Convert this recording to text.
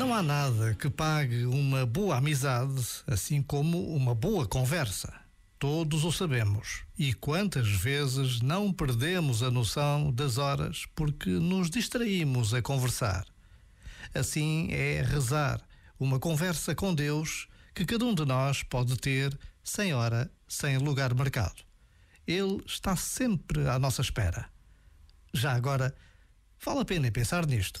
Não há nada que pague uma boa amizade, assim como uma boa conversa. Todos o sabemos. E quantas vezes não perdemos a noção das horas porque nos distraímos a conversar? Assim é rezar, uma conversa com Deus que cada um de nós pode ter sem hora, sem lugar marcado. Ele está sempre à nossa espera. Já agora, vale a pena pensar nisto.